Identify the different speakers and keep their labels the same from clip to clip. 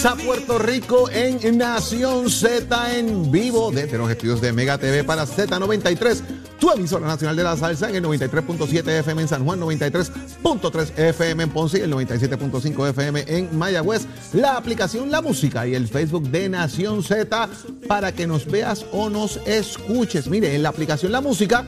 Speaker 1: Comienza Puerto Rico en Nación Z en vivo desde los estudios de Mega TV para Z93, tu emisora nacional de la salsa en el 93.7 FM en San Juan, 93.3 FM en Ponce el 97.5 FM en Mayagüez. La aplicación La Música y el Facebook de Nación Z para que nos veas o nos escuches. Mire, en la aplicación La Música,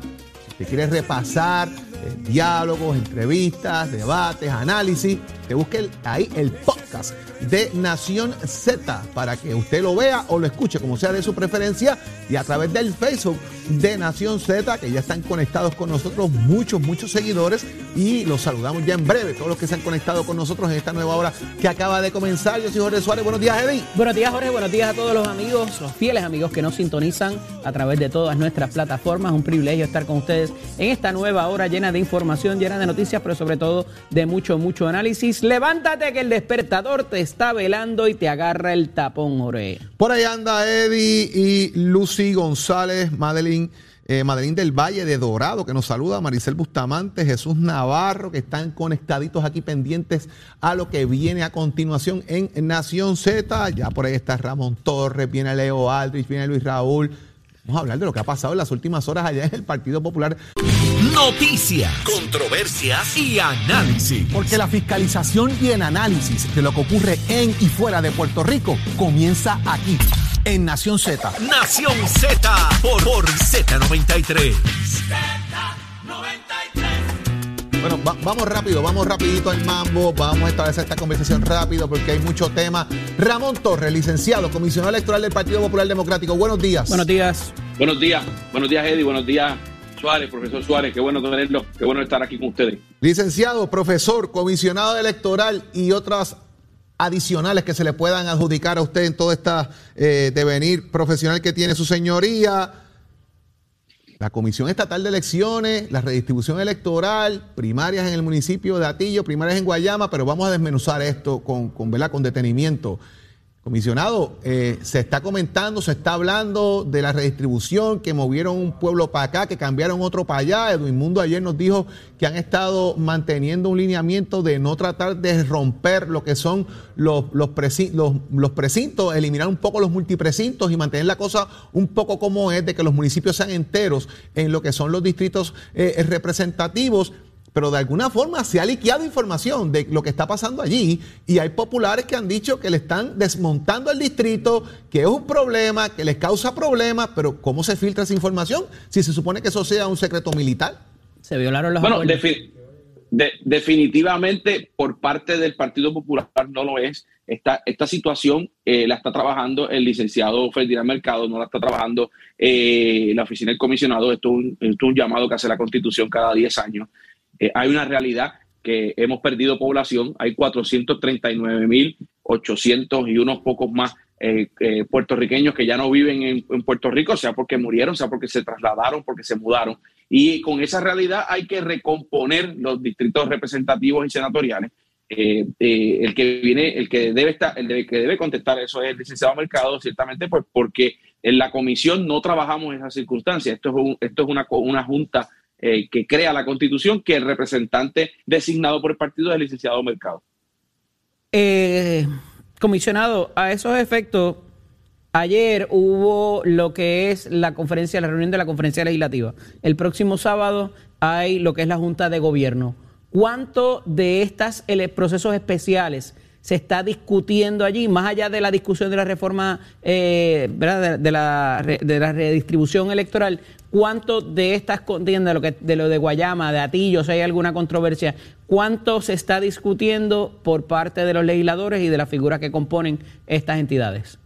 Speaker 1: si quieres repasar eh, diálogos, entrevistas, debates, análisis, te busque ahí el podcast de Nación Z para que usted lo vea o lo escuche como sea de su preferencia y a través del Facebook de Nación Z que ya están conectados con nosotros muchos, muchos seguidores y los saludamos ya en breve, todos los que se han conectado con nosotros en esta nueva hora que acaba de comenzar. Yo soy Jorge Suárez, buenos días Eddie.
Speaker 2: Buenos días Jorge, buenos días a todos los amigos, los fieles amigos que nos sintonizan a través de todas nuestras plataformas. Un privilegio estar con ustedes en esta nueva hora llena de información, llena de noticias, pero sobre todo de mucho, mucho análisis. Levántate que el despertador te está velando y te agarra el tapón, Jorge.
Speaker 1: Por ahí anda Eddie y Lucy González, Madeline. Eh, Madeline del Valle de Dorado, que nos saluda, Maricel Bustamante, Jesús Navarro, que están conectaditos aquí pendientes a lo que viene a continuación en Nación Z. Ya por ahí está Ramón Torres, viene Leo Aldrich, viene Luis Raúl. Vamos a hablar de lo que ha pasado en las últimas horas allá en el Partido Popular.
Speaker 3: Noticias, controversias y análisis.
Speaker 1: Porque la fiscalización y el análisis de lo que ocurre en y fuera de Puerto Rico comienza aquí, en Nación Z.
Speaker 3: Nación Z por, por Z93.
Speaker 1: Bueno, vamos rápido, vamos rapidito al mambo, vamos a establecer esta conversación rápido porque hay mucho tema. Ramón Torres, licenciado, comisionado electoral del Partido Popular Democrático. Buenos días.
Speaker 2: Buenos días.
Speaker 4: Buenos días, buenos días Eddie, buenos días Suárez, profesor Suárez, qué bueno tenerlo, qué bueno estar aquí con ustedes.
Speaker 1: Licenciado, profesor, comisionado electoral y otras adicionales que se le puedan adjudicar a usted en todo este devenir profesional que tiene su señoría la Comisión Estatal de Elecciones, la redistribución electoral, primarias en el municipio de Atillo, primarias en Guayama, pero vamos a desmenuzar esto con, con, con detenimiento. Comisionado, eh, se está comentando, se está hablando de la redistribución, que movieron un pueblo para acá, que cambiaron otro para allá. Edwin Mundo ayer nos dijo que han estado manteniendo un lineamiento de no tratar de romper lo que son los, los, los, precintos, eliminar un poco los multiprecintos y mantener la cosa un poco como es, de que los municipios sean enteros en lo que son los distritos eh, representativos pero de alguna forma se ha liqueado información de lo que está pasando allí y hay populares que han dicho que le están desmontando el distrito, que es un problema, que les causa problemas, pero ¿cómo se filtra esa información si se supone que eso sea un secreto militar?
Speaker 2: Se violaron los
Speaker 4: Bueno, definitivamente por parte del Partido Popular no lo es. Esta, esta situación eh, la está trabajando el licenciado Ferdinand Mercado, no la está trabajando eh, la oficina del comisionado. Esto es, esto es un llamado que hace la Constitución cada 10 años. Eh, hay una realidad que hemos perdido población, hay 439.800 y unos pocos más eh, eh, puertorriqueños que ya no viven en, Puerto Rico, sea porque murieron, sea porque se trasladaron, porque se mudaron. Y con esa realidad hay que recomponer los distritos representativos y senatoriales. el que viene, el que debe estar, el que debe contestar eso es el licenciado Mercado, ciertamente, pues porque en la comisión no trabajamos esas circunstancias. Esto es, esto es una, una junta eh, que crea la constitución que el representante designado por el partido es el licenciado Mercado.
Speaker 2: Eh, comisionado, a esos efectos, ayer hubo lo que es la conferencia, la reunión de la conferencia legislativa. El próximo sábado hay lo que es la Junta de Gobierno. ¿Cuánto de estos procesos especiales se está discutiendo allí, más allá de la discusión de la reforma, eh, De, la, de la redistribución electoral, ¿cuánto de estas contiendas, de lo, que, de lo de Guayama, de Atillo, si hay alguna controversia, cuánto se está discutiendo por parte de los legisladores y de las figuras que componen estas entidades?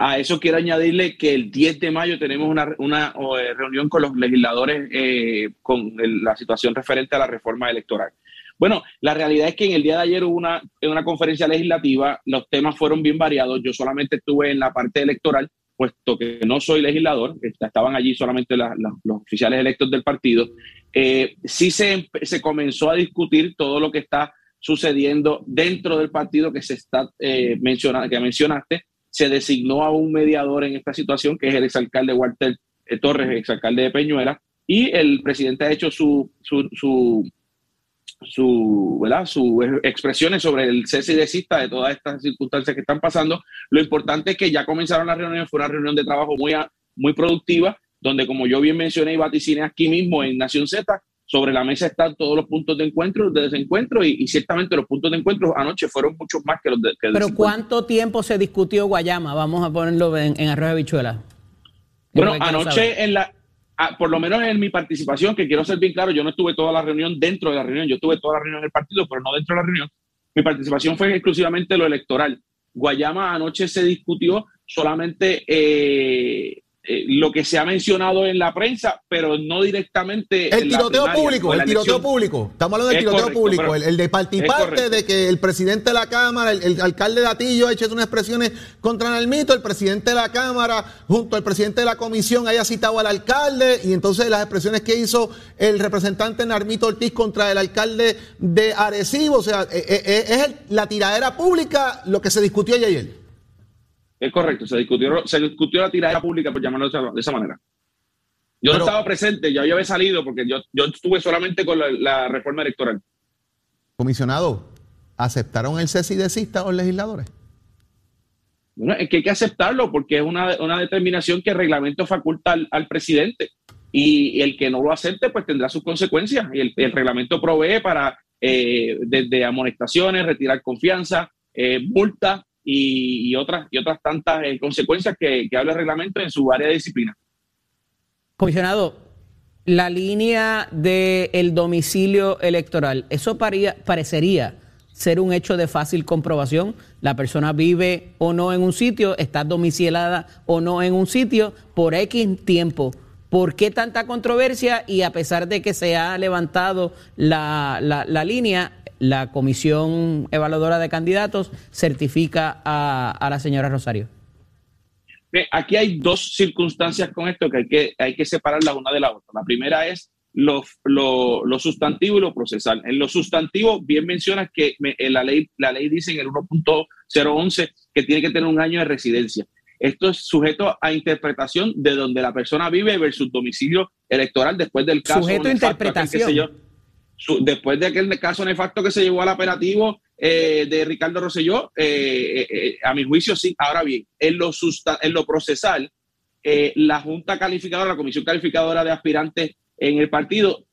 Speaker 4: A eso quiero añadirle que el 10 de mayo tenemos una, una eh, reunión con los legisladores eh, con la situación referente a la reforma electoral. Bueno, la realidad es que en el día de ayer hubo una, una conferencia legislativa, los temas fueron bien variados, yo solamente estuve en la parte electoral, puesto que no soy legislador, estaban allí solamente los oficiales electos del partido, eh, sí se, se, comenzó a discutir todo lo que está sucediendo dentro del partido que se está eh, que mencionaste, se designó a un mediador en esta situación, que es el exalcalde Walter eh, Torres, exalcalde de Peñuela, y el presidente ha hecho su, su su, ¿verdad? sus expresiones sobre el cese y desista de todas estas circunstancias que están pasando. Lo importante es que ya comenzaron las reuniones, fue una reunión de trabajo muy, muy productiva, donde como yo bien mencioné y vaticiné aquí mismo en Nación Z, sobre la mesa están todos los puntos de encuentro, de desencuentro, y, ciertamente los puntos de encuentro anoche fueron muchos más que los de que
Speaker 2: Pero ¿cuánto tiempo se discutió Guayama? Vamos a ponerlo en, en arroz de bichuela.
Speaker 4: Bueno, anoche en la, Ah, por lo menos en mi participación, que quiero ser bien claro, yo no estuve toda la reunión dentro de la reunión, yo estuve toda la reunión del partido, pero no dentro de la reunión. Mi participación fue exclusivamente lo electoral. Guayama anoche se discutió solamente eh, eh, lo que se ha mencionado en la prensa, pero no directamente.
Speaker 1: El tiroteo público, el tiroteo público. Estamos hablando del tiroteo público, el, de partiparte de que el presidente de la Cámara, el, alcalde de Atillo ha hecho unas expresiones contra el mito, el presidente de la Cámara, junto al presidente de la comisión, haya citado al alcalde, y entonces las expresiones que hizo el representante Narmito Ortiz contra el alcalde de Arecibo, o sea, eh, eh, es la tiradera pública lo que se discutió ayer.
Speaker 4: Es correcto, se discutió, se discutió la tirada pública, por llamarlo de esa, manera. Yo no estaba presente, ya yo había salido porque yo, yo estuve solamente con la, reforma electoral.
Speaker 1: Comisionado, ¿aceptaron el cese y desista los legisladores?
Speaker 4: Bueno, es que hay que aceptarlo porque es una, determinación que el reglamento faculta al, presidente y, el que no lo acepte pues tendrá sus consecuencias y el, reglamento provee para eh, desde amonestaciones, retirar confianza, eh, multa y, otras, y otras tantas eh, consecuencias que, habla el reglamento en su área de disciplina.
Speaker 2: Comisionado, la línea del domicilio electoral, eso parecería ser un hecho de fácil comprobación. La persona vive o no en un sitio, está domiciliada o no en un sitio por X tiempo. ¿Por qué tanta controversia? Y a pesar de que se ha levantado la, la, la línea, la comisión evaluadora de candidatos certifica a, la señora Rosario?
Speaker 4: Aquí hay dos circunstancias con esto que hay que, hay que separarlas una de la otra. La primera es lo, sustantivo y lo procesal. En lo sustantivo, bien mencionas que la, ley, la ley dice en el 1.011 que tiene que tener un año de residencia. Esto es sujeto a interpretación de donde la persona vive versus domicilio electoral después del caso.
Speaker 2: Sujeto a interpretación
Speaker 4: después de aquel caso nefacto que se llevó al operativo eh, de Ricardo Rosselló, eh, eh, a mi juicio sí. Ahora bien, en lo, en lo procesal, la Junta Calificadora, la Comisión Calificadora de Aspirantes en el partido,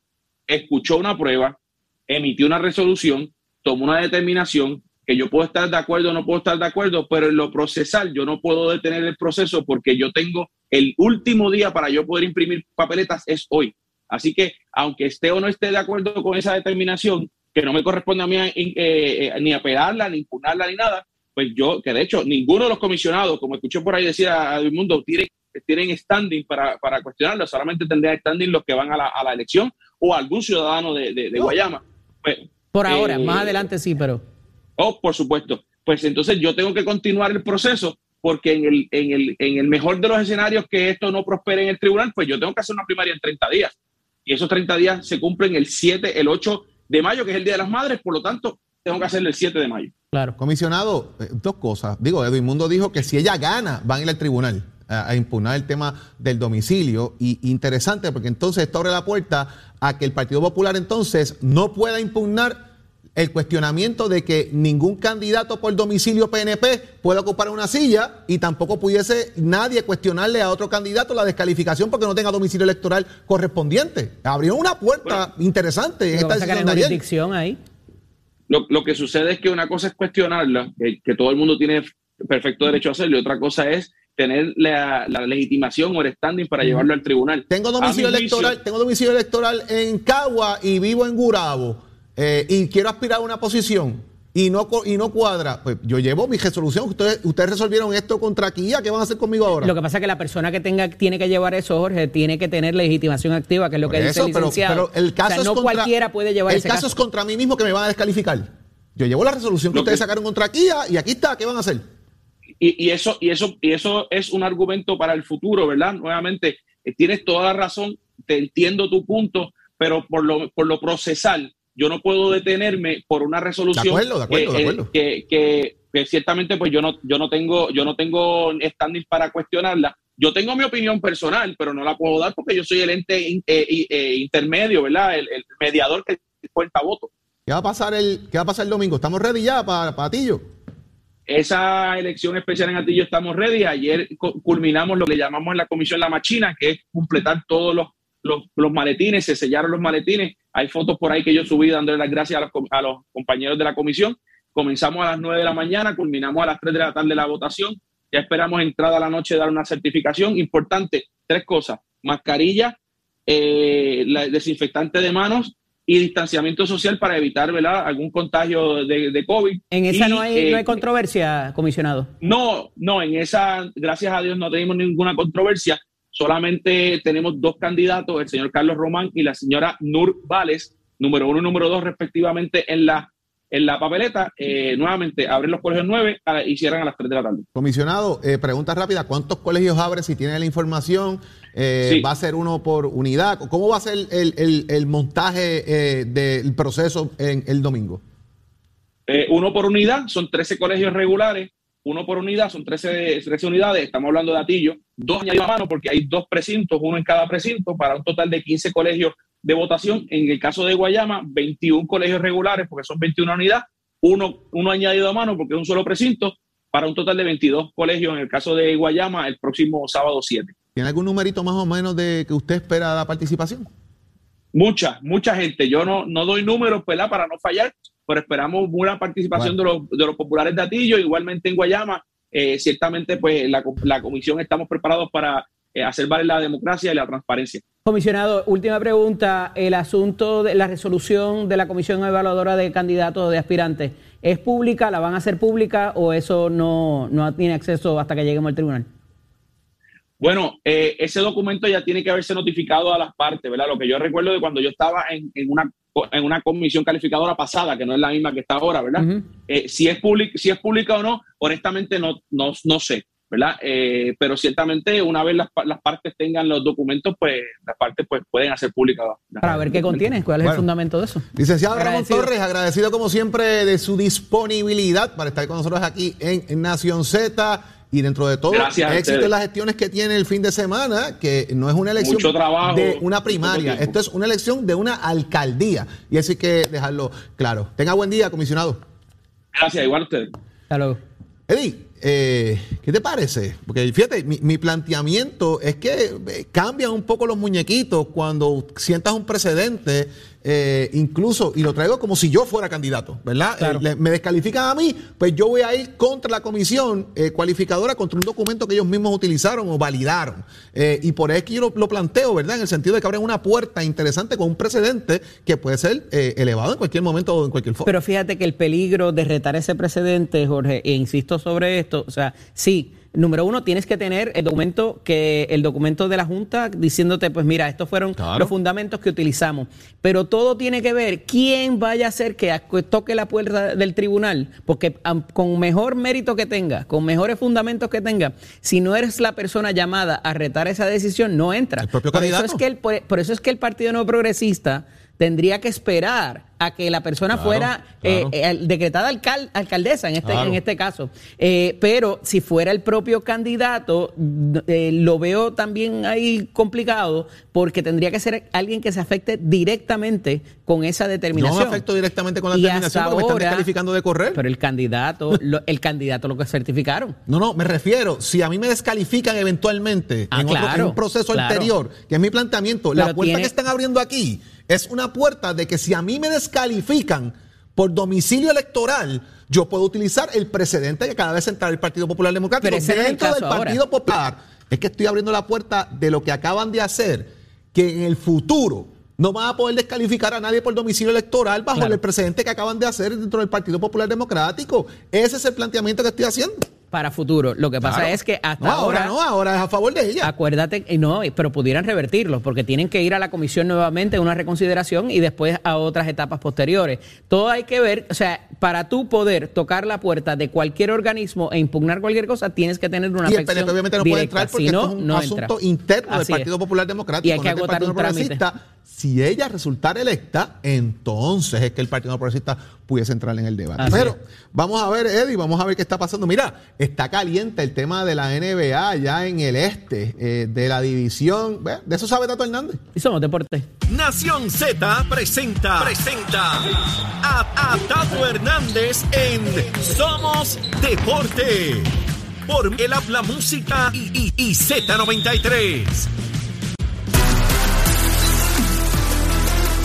Speaker 4: escuchó una prueba, emitió una resolución, tomó una determinación que yo puedo estar de acuerdo o no puedo estar de acuerdo, pero en lo procesal yo no puedo detener el proceso porque yo tengo el último día para yo poder imprimir papeletas es hoy. Así que, aunque esté o no esté de acuerdo con esa determinación, que no me corresponde a mí eh, eh, ni apelarla, ni impugnarla, ni nada, pues yo, que de hecho ninguno de los comisionados, como escuché por ahí decir a, el mundo, tienen, tienen standing para, para cuestionarlo, solamente tendrían standing los que van a la, elección o algún ciudadano de, Guayama. Pues,
Speaker 2: por ahora, más eh, adelante sí, pero...
Speaker 4: Oh, por supuesto. Pues entonces yo tengo que continuar el proceso porque en el, en, el, en el mejor de los escenarios que esto no prospere en el tribunal, pues yo tengo que hacer una primaria en 30 días y esos 30 días se cumplen el 7, el 8 de mayo, que es el Día de las Madres, por lo tanto, tengo que hacerlo el 7 de mayo.
Speaker 1: Claro. Comisionado, eh, dos cosas. Digo, Edwin Mundo dijo que si ella gana, van a ir al tribunal a, impugnar el tema del domicilio. Y interesante, porque entonces esto abre la puerta a que el Partido Popular entonces no pueda impugnar el cuestionamiento de que ningún candidato por domicilio PNP puede ocupar una silla y tampoco pudiese nadie cuestionarle a otro candidato la descalificación porque no tenga domicilio electoral correspondiente. Abrió una puerta interesante en esta
Speaker 2: decisión
Speaker 4: ahí. Lo, que sucede es que una cosa es cuestionarla, que, todo el mundo tiene perfecto derecho a hacerlo, y otra cosa es tener la, legitimación o el standing para llevarlo al tribunal.
Speaker 1: Tengo domicilio electoral, tengo domicilio electoral en Cagua y vivo en Gurabo eh, y quiero aspirar a una posición y no, y no cuadra, pues yo llevo mi resolución. Ustedes, ustedes resolvieron esto contra Kia, ¿qué van a hacer conmigo ahora?
Speaker 2: Lo que pasa es que la persona que tenga tiene que llevar eso, Jorge, tiene que tener legitimación activa, que es lo que dice el licenciado.
Speaker 1: Pero, el caso
Speaker 2: no cualquiera puede llevar
Speaker 1: el caso. es contra mí mismo que me van a descalificar. Yo llevo la resolución que ustedes sacaron contra Kia y aquí está, ¿qué van a hacer?
Speaker 4: Y, eso, y, eso, y eso es un argumento para el futuro, ¿verdad? Nuevamente, eh, tienes toda la razón, te entiendo tu punto, pero por lo, por lo procesal, yo no puedo detenerme por una resolución que, ciertamente pues yo no, yo no tengo, yo no tengo standing para cuestionarla. Yo tengo mi opinión personal, pero no la puedo dar porque yo soy el ente eh, eh, intermedio, ¿verdad? El, mediador que cuenta votos.
Speaker 1: ¿Qué va a pasar el, qué va a pasar el domingo? ¿Estamos ready ya para Patillo?
Speaker 4: Esa elección especial en Atillo estamos ready. Ayer culminamos lo que llamamos en la comisión La Machina, que es completar todos los, los, maletines, se sellaron los maletines. Hay fotos por ahí que yo subí dándole las gracias a los, a los compañeros de la comisión. Comenzamos a las 9 de la mañana, culminamos a las 3 de la tarde la votación. Ya esperamos entrada a la noche dar una certificación. Importante, tres cosas. Mascarilla, eh, desinfectante de manos y distanciamiento social para evitar ¿verdad? algún contagio de, COVID.
Speaker 2: ¿En esa no, hay, no hay eh, controversia, comisionado?
Speaker 4: No, no, en esa, gracias a Dios, no tenemos ninguna controversia. Solamente tenemos dos candidatos, el señor Carlos Román y la señora Nur Vales, número uno y número dos respectivamente en la en la papeleta, eh, nuevamente abren los colegios 9 y cierran a las 3 de la tarde.
Speaker 1: Comisionado, eh, pregunta rápida, ¿cuántos colegios abre si tiene la información? Eh, ¿Va a ser uno por unidad? ¿Cómo va a ser el, montaje del proceso en el domingo?
Speaker 4: uno por unidad, son 13 colegios regulares, uno por unidad, son 13, 13 unidades, estamos hablando de Atillo, dos añadidos a mano porque hay dos precintos, uno en cada precinto, para un total de 15 colegios de votación. En el caso de Guayama, 21 colegios regulares, porque son 21 unidades, uno, uno añadido a mano, porque es un solo precinto, para un total de 22 colegios en el caso de Guayama el próximo sábado 7.
Speaker 1: ¿Tiene algún numerito más o menos de que usted espera la participación?
Speaker 4: Mucha, mucha gente. Yo no, no doy números ¿verdad? para no fallar, pero esperamos buena participación de, los, de los populares de Atillo, igualmente en Guayama. Eh, ciertamente, pues la, la comisión estamos preparados para eh, hacer valer la democracia y la transparencia.
Speaker 2: Comisionado, última pregunta. El asunto de la resolución de la Comisión Evaluadora de Candidatos de Aspirantes, ¿es pública? ¿La van a hacer pública o eso no, tiene acceso hasta que lleguemos al tribunal?
Speaker 4: Bueno, eh, ese documento ya tiene que haberse notificado a las partes, ¿verdad? Lo que yo recuerdo de cuando yo estaba en, una, en una comisión calificadora pasada, que no es la misma que está ahora, ¿verdad? Eh, si, es si es pública o no, honestamente no, no, no sé. ¿verdad? Eh, pero ciertamente una vez las, partes tengan los documentos, pues las partes pues pueden hacer pública.
Speaker 2: Para ver qué contiene, cuál es el fundamento de eso.
Speaker 1: Licenciado Ramón Torres, agradecido como siempre de su disponibilidad para estar con nosotros aquí en, Nación Z. Y dentro de todo,
Speaker 4: Gracias
Speaker 1: éxito en las gestiones que tiene el fin de semana, que no es una elección de una primaria, esto es una elección de una alcaldía. Y hay que dejarlo claro. Tenga buen día, comisionado.
Speaker 4: Gracias, igual a ustedes.
Speaker 2: Hasta luego.
Speaker 1: Eddie, eh, ¿qué te parece? Porque fíjate, mi, planteamiento es que eh, cambian un poco los muñequitos cuando sientas un precedente eh, incluso, y lo traigo como si yo fuera candidato, ¿verdad? Eh, me descalifican a mí, pues yo voy a ir contra la comisión eh, cualificadora, contra un documento que ellos mismos utilizaron o validaron. y por eso es que yo lo, planteo, ¿verdad? En el sentido de que abren una puerta interesante con un precedente que puede ser elevado en cualquier momento o en cualquier forma.
Speaker 2: Pero fíjate que el peligro de retar ese precedente, Jorge, e insisto sobre esto, o sea, sí número uno, tienes que tener el documento que el documento de la Junta diciéndote, pues mira, estos fueron los fundamentos que utilizamos. Pero todo tiene que ver quién vaya a hacer que toque la puerta del tribunal, porque con mejor mérito que tenga, con mejores fundamentos que tenga, si no eres la persona llamada a retar esa decisión, no entra.
Speaker 1: El propio por Eso
Speaker 2: es que el, por eso es que el Partido No Progresista tendría que esperar a que la persona fuera eh, eh, decretada alcaldesa en este, en este caso. Eh, pero si fuera el propio candidato, lo veo también ahí complicado porque tendría que ser alguien que se afecte directamente con esa determinación.
Speaker 1: No me afecto directamente con la determinación porque me están descalificando de correr.
Speaker 2: Pero el candidato, el candidato lo que certificaron.
Speaker 1: No, no, me refiero, si a mí me descalifican eventualmente ah, en, un proceso anterior, que es mi planteamiento, la puerta que están abriendo aquí es una puerta de que si a mí me descalifican por domicilio electoral, yo puedo utilizar el precedente que cada vez entra el Partido Popular Democrático dentro del Partido Popular. Es que estoy abriendo la puerta de lo que acaban de hacer, que en el futuro no van a poder descalificar a nadie por domicilio electoral bajo el precedente que acaban de hacer dentro del Partido Popular Democrático. Ese es el planteamiento que estoy haciendo
Speaker 2: para futuro. Lo que pasa es que hasta ahora,
Speaker 1: no, ahora es a favor de ella.
Speaker 2: Acuérdate, no, pero pudieran revertirlo porque tienen que ir a la comisión nuevamente a una reconsideración y después a otras etapas posteriores. Todo hay que ver, o sea, para tú poder tocar la puerta de cualquier organismo e impugnar cualquier cosa, tienes que tener una
Speaker 1: y el PNP obviamente no puede entrar porque es un asunto interno del Partido Popular Democrático.
Speaker 2: Y hay que agotar un trámite.
Speaker 1: Si ella resultara electa, entonces es que el Partido Progresista pudiese entrar en el debate.
Speaker 2: Así
Speaker 1: Pero
Speaker 2: es.
Speaker 1: vamos a ver, Eddie, vamos a ver qué está pasando. Mira, está caliente el tema de la NBA ya en el este, eh, de la división. De eso sabe Tato Hernández.
Speaker 2: Y somos deporte.
Speaker 3: Nación Z presenta, presenta a, a Tato Hernández en Somos Deporte. Por el habla música y, y- y Z93.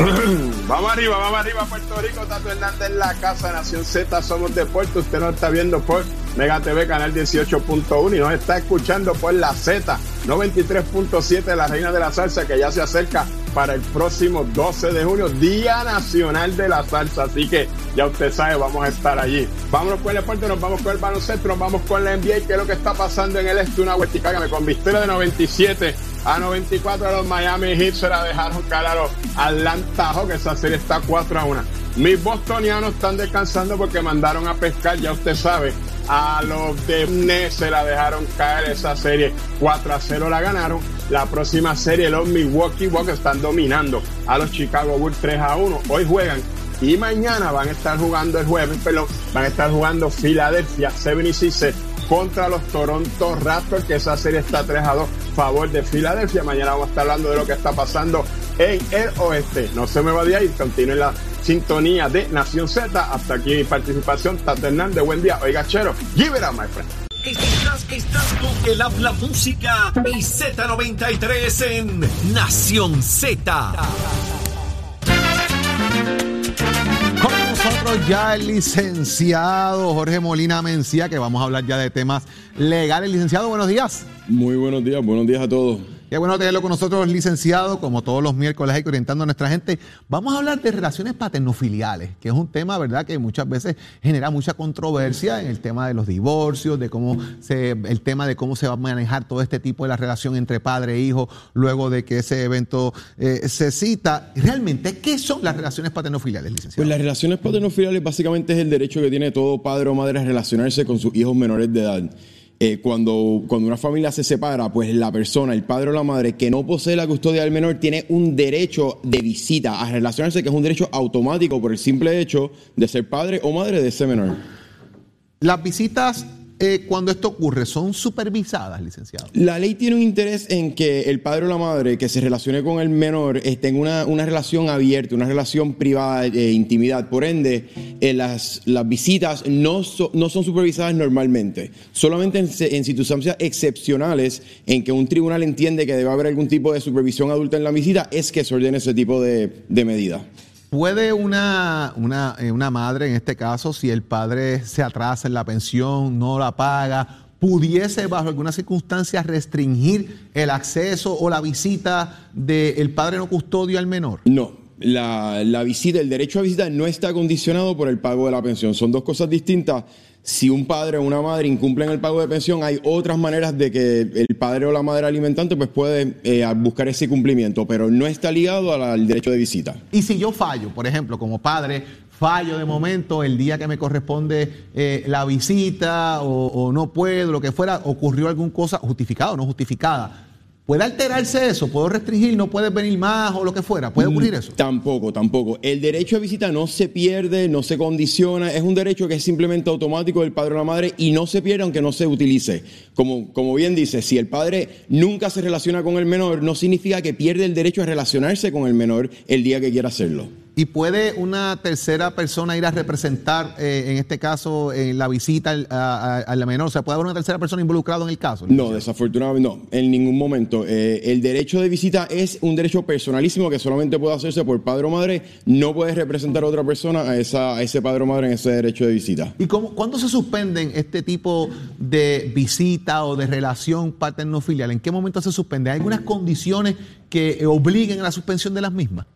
Speaker 5: Vamos arriba, vamos arriba, Puerto Rico. Tato Hernández la casa Nación Z. Somos Deporte. Usted nos está viendo por Mega TV, canal 18.1 y nos está escuchando por la Z 93.7, la reina de la salsa, que ya se acerca para el próximo 12 de junio, Día Nacional de la Salsa. Así que ya usted sabe, vamos a estar allí. Vámonos con el deporte, nos vamos con el baloncesto, nos vamos con la NBA, que es lo que está pasando en el este. Una vueltica con victoria de 97 a 94 los Miami Heat se la dejaron caer a los Atlanta Hawks. Esa serie está 4 a 1. Mis bostonianos están descansando porque mandaron a pescar, ya usted sabe. A los de se la dejaron caer esa serie 4 a 0 la ganaron. La próxima serie los Milwaukee Bucks están dominando a los Chicago Bulls 3 a 1. Hoy juegan y mañana van a estar jugando el jueves, perdón, van a estar jugando Philadelphia 76 contra los Toronto Raptors, que esa serie está 3 a 2 favor de Filadelfia. Mañana vamos a estar hablando de lo que está pasando en el oeste. No se me va de ahí, continúen la sintonía de Nación Z. Hasta aquí mi participación. Tato Hernández, buen día. Oiga, chero, give it up, my friend.
Speaker 3: Estás con el habla música y Z93 en Nación Z.
Speaker 1: ya el licenciado Jorge Molina Mencía, que vamos a hablar ya de temas legales. Licenciado, buenos días.
Speaker 6: Muy buenos días, buenos días a todos.
Speaker 1: Qué bueno tenerlo con nosotros, licenciado, como todos los miércoles orientando a nuestra gente. Vamos a hablar de relaciones paternofiliales, que es un tema, ¿verdad?, que muchas veces genera mucha controversia en el tema de los divorcios, de cómo se, el tema de cómo se va a manejar todo este tipo de la relación entre padre e hijo luego de que ese evento eh, se cita. Realmente, ¿qué son las relaciones paternofiliales, licenciado?
Speaker 6: Pues las relaciones paternofiliales básicamente es el derecho que tiene todo padre o madre a relacionarse con sus hijos menores de edad. Eh, cuando, cuando una familia se separa, pues la persona, el padre o la madre que no posee la custodia del menor tiene un derecho de visita a relacionarse, que es un derecho automático por el simple hecho de ser padre o madre de ese menor.
Speaker 1: Las visitas, eh, cuando esto ocurre, son supervisadas, licenciado.
Speaker 6: La ley tiene un interés en que el padre o la madre que se relacione con el menor eh, tenga una, una relación abierta, una relación privada, eh, intimidad. Por ende, eh, las, las visitas no, no son supervisadas normalmente. Solamente en, en circunstancias excepcionales en que un tribunal entiende que debe haber algún tipo de supervisión adulta en la visita es que se ordene ese tipo de, de medida.
Speaker 1: ¿Puede una, una, eh, una madre, en este caso, si el padre se atrasa en la pensión, no la paga, pudiese bajo alguna circunstancia restringir el acceso o la visita del padre no custodio al menor?
Speaker 6: No, la, la visita, el derecho a visita no está condicionado por el pago de la pensión. Son dos cosas distintas. Si un padre o una madre incumplen el pago de pensión, hay otras maneras de que el padre o la madre alimentante pues puede eh, buscar ese cumplimiento, pero no está ligado al, derecho de visita.
Speaker 1: Y si yo fallo, por ejemplo, como padre, fallo de momento el día que me corresponde eh, la visita o, o no puedo, lo que fuera, ocurrió alguna cosa justificada o no justificada. ¿Puede alterarse eso? ¿Puedo restringir? ¿No puedes venir más o lo que fuera? ¿Puede ocurrir eso?
Speaker 6: Tampoco, tampoco. El derecho a visita no se pierde, no se condiciona, es un derecho que es simplemente automático del padre o la madre y no se pierde aunque no se utilice. Como, como bien dice, si el padre nunca se relaciona con el menor, no significa que pierde el derecho a relacionarse con el menor el día que quiera hacerlo.
Speaker 1: ¿Y puede una tercera persona ir a representar, eh, en este caso, en la visita al, a- a- al menor? O sea, ¿puede haber una tercera persona involucrada en el caso?
Speaker 6: No, desafortunadamente no, en ningún momento. Eh, el derecho de visita es un derecho personalísimo que solamente puede hacerse por padre o madre. No puedes representar a otra persona a, esa, a ese padre o madre en ese derecho de visita.
Speaker 1: ¿Y cómo, cuándo se suspenden este tipo de visita o de relación paterno-filial? ¿En qué momento se suspende? ¿Hay algunas condiciones que obliguen a la suspensión de las mismas?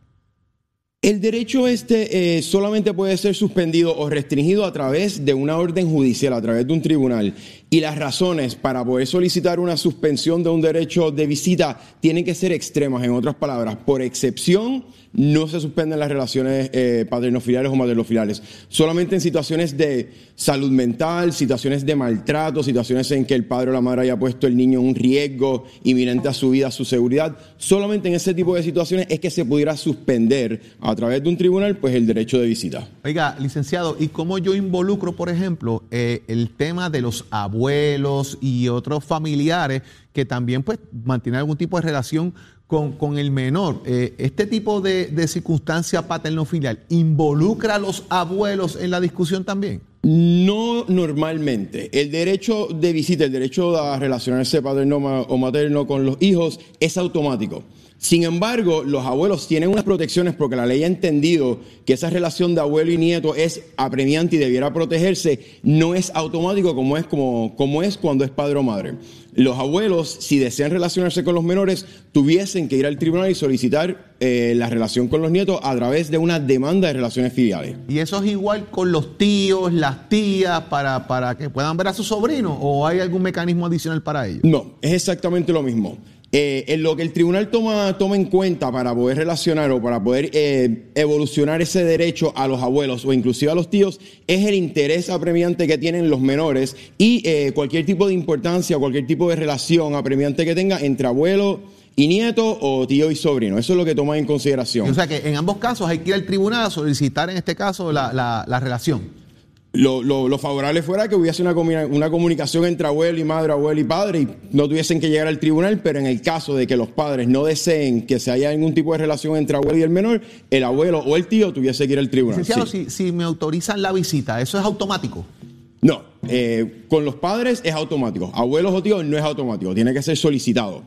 Speaker 6: El derecho este eh, solamente puede ser suspendido o restringido a través de una orden judicial, a través de un tribunal. Y las razones para poder solicitar una suspensión de un derecho de visita tienen que ser extremas. En otras palabras, por excepción, no se suspenden las relaciones eh, paternofiliales o maternofiliales. Solamente en situaciones de salud mental, situaciones de maltrato, situaciones en que el padre o la madre haya puesto el niño en un riesgo inminente a su vida, a su seguridad. Solamente en ese tipo de situaciones es que se pudiera suspender a través de un tribunal pues el derecho de visita.
Speaker 1: Oiga, licenciado, ¿y cómo yo involucro, por ejemplo, eh, el tema de los abuelos y otros familiares que también pues mantienen algún tipo de relación con, el menor. Eh, ¿Este tipo de, de circunstancia paterno-filial involucra a los abuelos en la discusión también?
Speaker 6: No normalmente. El derecho de visita, el derecho a relacionarse paterno o materno con los hijos es automático. Sin embargo, los abuelos tienen unas protecciones porque la ley ha entendido que esa relación de abuelo y nieto es apremiante y debiera protegerse. No es automático como es, como, como es cuando es padre o madre los abuelos, si desean relacionarse con los menores, tuviesen que ir al tribunal y solicitar eh, la relación con los nietos a través de una demanda de relaciones filiales.
Speaker 1: ¿Y eso es igual con los tíos, las tías, para, para que puedan ver a su sobrino? ¿O hay algún mecanismo adicional para ello?
Speaker 6: No, es exactamente lo mismo. Eh, en lo que el tribunal toma, toma en cuenta para poder relacionar o para poder eh, evolucionar ese derecho a los abuelos o inclusive a los tíos es el interés apremiante que tienen los menores y eh, cualquier tipo de importancia o cualquier tipo de relación apremiante que tenga entre abuelo y nieto o tío y sobrino. Eso es lo que toma en consideración.
Speaker 1: O sea que en ambos casos hay que ir al tribunal a solicitar en este caso la, la relación.
Speaker 6: Lo, favorable fuera que hubiese una, una, comunicación entre abuelo y madre, abuelo y padre y no tuviesen que llegar al tribunal, pero en el caso de que los padres no deseen que se haya ningún tipo de relación entre abuelo y el menor, el abuelo o el tío tuviese que ir al tribunal.
Speaker 1: Licenciado, si, me autorizan la visita, ¿eso es automático?
Speaker 6: No, eh, con los padres es automático. Abuelos o tíos no es automático, tiene que ser solicitado.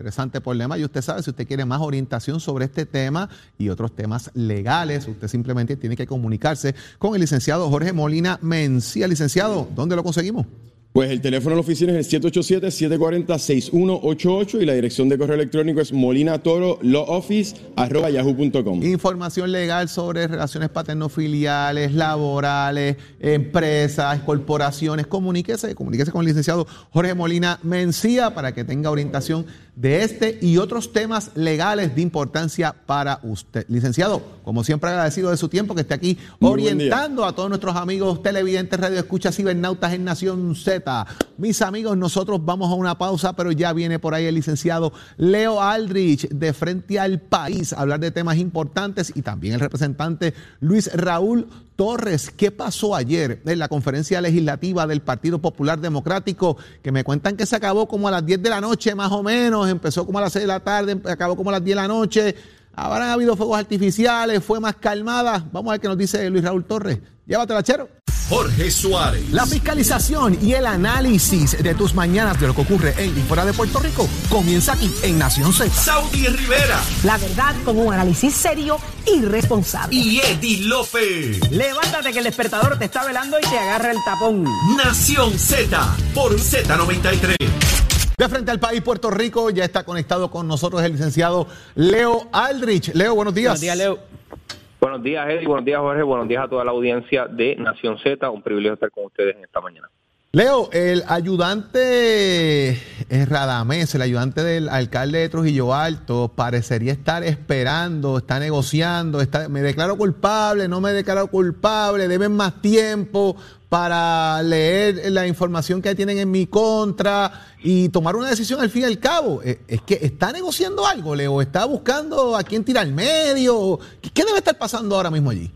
Speaker 1: Interesante problema y usted sabe, si usted quiere más orientación sobre este tema y otros temas legales, usted simplemente tiene que comunicarse con el licenciado Jorge Molina Mencía. Licenciado, ¿dónde lo conseguimos?
Speaker 6: Pues el teléfono de la oficina es el 787-740-6188 y la dirección de correo electrónico es molinatoro.lawoffice.yahoo.com.
Speaker 1: Información legal sobre relaciones paterno-filiales, laborales, empresas, corporaciones. Comuníquese, comuníquese con el licenciado Jorge Molina Mencía para que tenga orientación de este y otros temas legales de importancia para usted. Licenciado, como siempre agradecido de su tiempo que esté aquí orientando a todos nuestros amigos televidentes, radio escucha, cibernautas en Nación Z. Mis amigos, nosotros vamos a una pausa, pero ya viene por ahí el licenciado Leo Aldrich de Frente al País a hablar de temas importantes y también el representante Luis Raúl Torres, ¿qué pasó ayer en la conferencia legislativa del Partido Popular Democrático? Que me cuentan que se acabó como a las 10 de la noche, más o menos, empezó como a las 6 de la tarde, acabó como a las 10 de la noche. Habrán habido fuegos artificiales, fue más calmada. Vamos a ver qué nos dice Luis Raúl Torres. Llévatela, chero.
Speaker 3: Jorge Suárez.
Speaker 1: La fiscalización y el análisis de tus mañanas de lo que ocurre en y fuera de Puerto Rico comienza aquí en Nación Z.
Speaker 3: Saudi Rivera.
Speaker 7: La verdad con un análisis serio y responsable.
Speaker 3: Y Eddie López.
Speaker 2: Levántate que el despertador te está velando y te agarra el tapón.
Speaker 3: Nación Z por Z93.
Speaker 1: De frente al país, Puerto Rico, ya está conectado con nosotros el licenciado Leo Aldrich. Leo, buenos días.
Speaker 2: Buenos días, Leo.
Speaker 8: Buenos días, Eddie. Buenos días, Jorge. Buenos días a toda la audiencia de Nación Z. Un privilegio estar con ustedes en esta mañana.
Speaker 1: Leo, el ayudante Radamés, el ayudante del alcalde de Trujillo Alto, parecería estar esperando, está negociando, está, me declaro culpable, no me declaro culpable, deben más tiempo para leer la información que tienen en mi contra y tomar una decisión al fin y al cabo. Eh, es que está negociando algo, Leo, está buscando a quién tirar medio. ¿Qué debe estar pasando ahora mismo allí?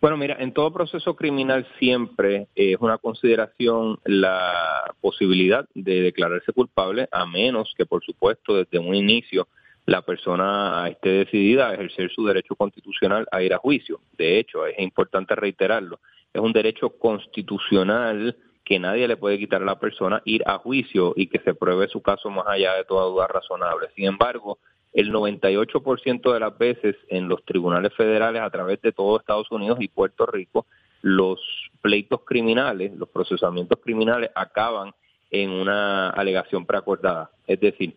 Speaker 8: Bueno, mira, en todo proceso criminal siempre es una consideración la posibilidad de declararse culpable, a menos que, por supuesto, desde un inicio la persona esté decidida a ejercer su derecho constitucional a ir a juicio. De hecho, es importante reiterarlo es un derecho constitucional que nadie le puede quitar a la persona ir a juicio y que se pruebe su caso más allá de toda duda razonable. Sin embargo, el 98% de las veces en los tribunales federales a través de todo Estados Unidos y Puerto Rico, los pleitos criminales, los procesamientos criminales acaban en una alegación preacordada. Es decir,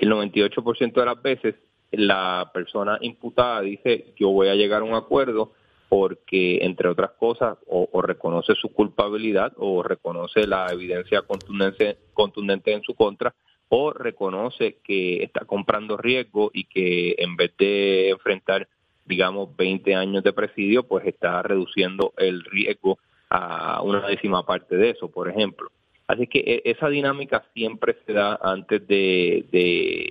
Speaker 8: el 98% de las veces la persona imputada dice yo voy a llegar a un acuerdo porque, entre otras cosas, o, reconoce su culpabilidad o reconoce la evidencia contundente, contundente en su contra, o reconoce que está comprando riesgo y que en vez de enfrentar, digamos, 20 años de presidio, pues está reduciendo el riesgo a una décima parte de eso, por ejemplo. Así que e, esa dinámica siempre se da antes de,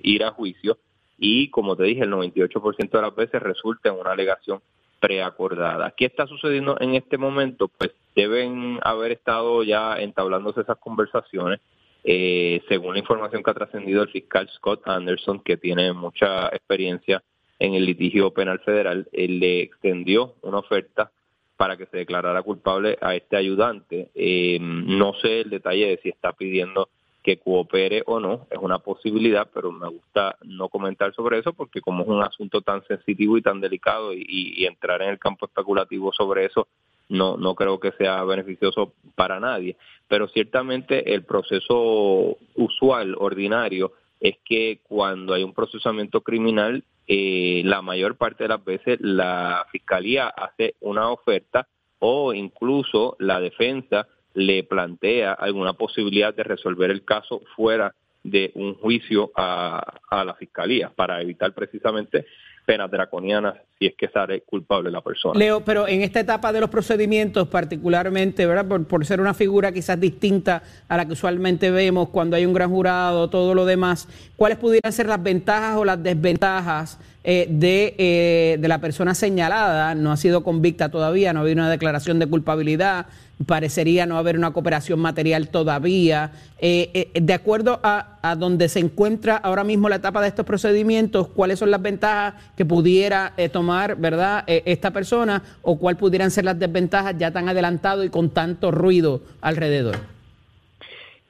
Speaker 8: ir a juicio y, como te dije, el 98% de las veces resulta en una alegación preacordada. ¿Qué está sucediendo en este momento? Pues deben haber estado ya entablándose esas conversaciones. Eh, según la información que ha trascendido el fiscal Scott Anderson, que tiene mucha experiencia en el litigio penal federal, le extendió una oferta para que se declarara culpable a este ayudante. Eh, no sé el detalle de si está pidiendo que coopere o no, es una posibilidad, pero me gusta no comentar sobre eso porque como es un asunto tan sensitivo y tan delicado y, entrar en el campo especulativo sobre eso no, no creo que sea beneficioso para nadie. Pero ciertamente el proceso usual, ordinario, es que cuando hay un procesamiento criminal eh, la mayor parte de las veces la fiscalía hace una oferta o incluso la defensa le plantea alguna posibilidad de resolver el caso fuera de un juicio a, a la fiscalía para evitar precisamente penas draconianas si es que sale culpable la persona.
Speaker 2: Leo, pero en esta etapa de los procedimientos, particularmente, ¿verdad? Por, por, ser una figura quizás distinta a la que usualmente vemos cuando hay un gran jurado, todo lo demás, ¿cuáles pudieran ser las ventajas o las desventajas eh, de, eh, de la persona señalada? No ha sido convicta todavía, no ha habido una declaración de culpabilidad parecería no haber una cooperación material todavía. Eh, eh, de acuerdo a, a, donde se encuentra ahora mismo la etapa de estos procedimientos, ¿cuáles son las ventajas que pudiera eh, tomar verdad esta persona o cuáles pudieran ser las desventajas ya tan adelantado y con tanto ruido alrededor?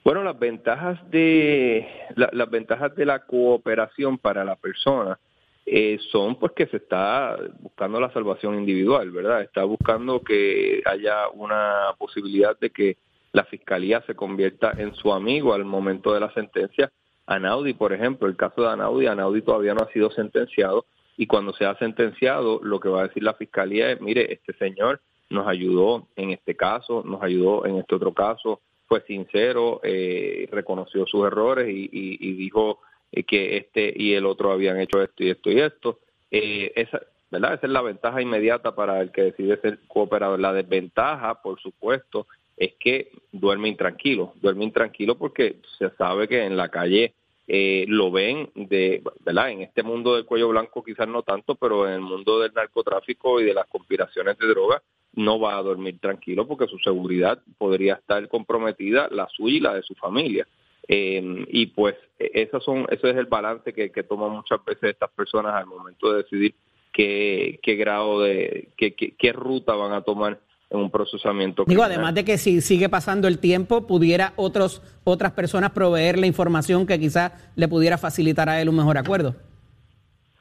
Speaker 8: Bueno, las ventajas de las ventajas de la cooperación para la persona eh, son pues que se está buscando la salvación individual, ¿verdad? Está buscando que haya una posibilidad de que la fiscalía se convierta en su amigo al momento de la sentencia. Anaudi, por ejemplo, el caso de Anaudi, Anaudi todavía no ha sido sentenciado y cuando sea sentenciado lo que va a decir la fiscalía es, mire, este señor nos ayudó en este caso, nos ayudó en este otro caso, fue sincero, eh, reconoció sus errores y, y dijo que este y el otro habían hecho esto y esto y esto. Eh, esa, ¿verdad? esa es la ventaja inmediata para el que decide ser cooperador. La desventaja, por supuesto, es que duerme intranquilo. Duerme intranquilo porque se sabe que en la calle eh, lo ven de, ¿verdad? En este mundo del cuello blanco quizás no tanto, pero en el mundo del narcotráfico y de las conspiraciones de droga no va a dormir tranquilo porque su seguridad podría estar comprometida, la suya y la de su familia. Eh, y pues e, esos son, eso es el balance que, que toman muchas veces estas personas al momento de decidir qué, qué grado de, qué, qué, ruta van a tomar en un procesamiento.
Speaker 2: Digo, además de que si sigue pasando el tiempo, pudiera otros, otras personas proveer la información que quizás le pudiera facilitar a él un mejor acuerdo.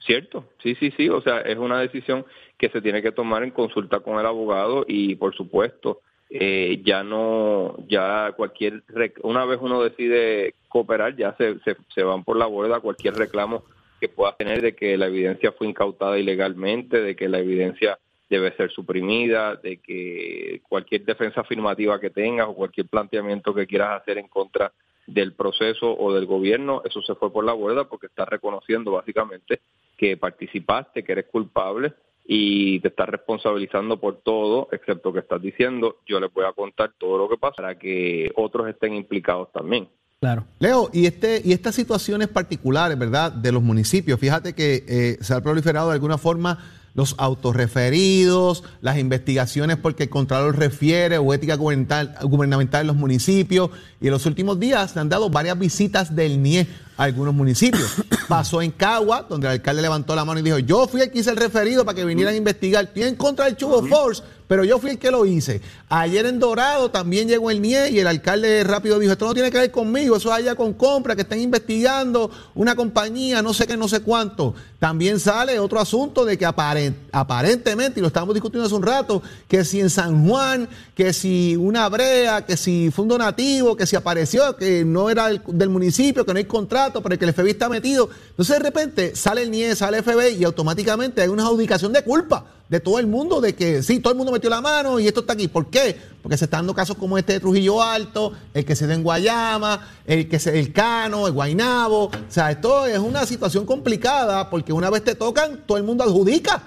Speaker 8: Cierto, sí, sí, sí, o sea, es una decisión que se tiene que tomar en consulta con el abogado y, por supuesto, eh, ya no, ya cualquier, una vez uno decide cooperar, ya se, se, van por la borda cualquier reclamo que pueda tener de que la evidencia fue incautada ilegalmente, de que la evidencia debe ser suprimida, de que cualquier defensa afirmativa que tengas o cualquier planteamiento que quieras hacer en contra del proceso o del gobierno, eso se fue por la borda porque estás reconociendo básicamente que participaste, que eres culpable y te estás responsabilizando por todo, excepto que estás diciendo, yo les voy a contar todo lo que pasa para que otros estén implicados también.
Speaker 1: Claro. Leo, y este y estas situaciones particulares, ¿verdad? De los municipios, fíjate que eh, se ha proliferado de alguna forma los autorreferidos, las investigaciones porque el Contralor refiere o ética gubernamental, gubernamental en los municipios. Y en los últimos días se han dado varias visitas del NIE a algunos municipios. Pasó en Cagua, donde el alcalde levantó la mano y dijo, yo fui el que hice el referido para que vinieran a investigar. Estoy en contra del Chubo Force, pero yo fui el que lo hice. Ayer en Dorado también llegó el NIE y el alcalde rápido dijo, esto no tiene que ver conmigo, eso es allá con compra, que están investigando una compañía, no sé qué, no sé cuánto. También sale otro asunto de que aparentemente, y lo estábamos discutiendo hace un rato, que si en San Juan, que si una brea, que si fue un donativo, que si apareció, que no era del municipio, que no hay contrato contrato, pero que el FBI está metido. Entonces de repente sale el NIE, sale el FBI y automáticamente hay una adjudicación de culpa de todo el mundo de que sí, todo el mundo metió la mano y esto está aquí. ¿Por qué? Porque se están dando casos como este de Trujillo Alto, el que se da en Guayama, el que se el Cano, el Guainabo. O sea, esto es una situación complicada porque una vez te tocan, todo el mundo adjudica.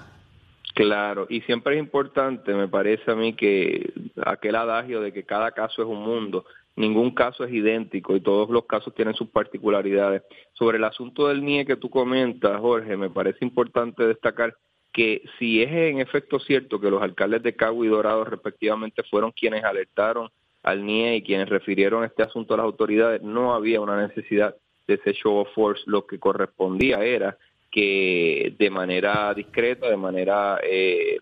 Speaker 8: Claro, y siempre es importante, me parece a mí, que aquel adagio de que cada caso es un mundo, ningún caso es idéntico y todos los casos tienen sus particularidades. Sobre el asunto del NIE que tú comentas, Jorge, me parece importante destacar que si es en efecto cierto que los alcaldes de Cagua y Dorado respectivamente fueron quienes alertaron al NIE y quienes refirieron este asunto a las autoridades, no había una necesidad de ese show of force, lo que correspondía era que de manera discreta, de manera, eh,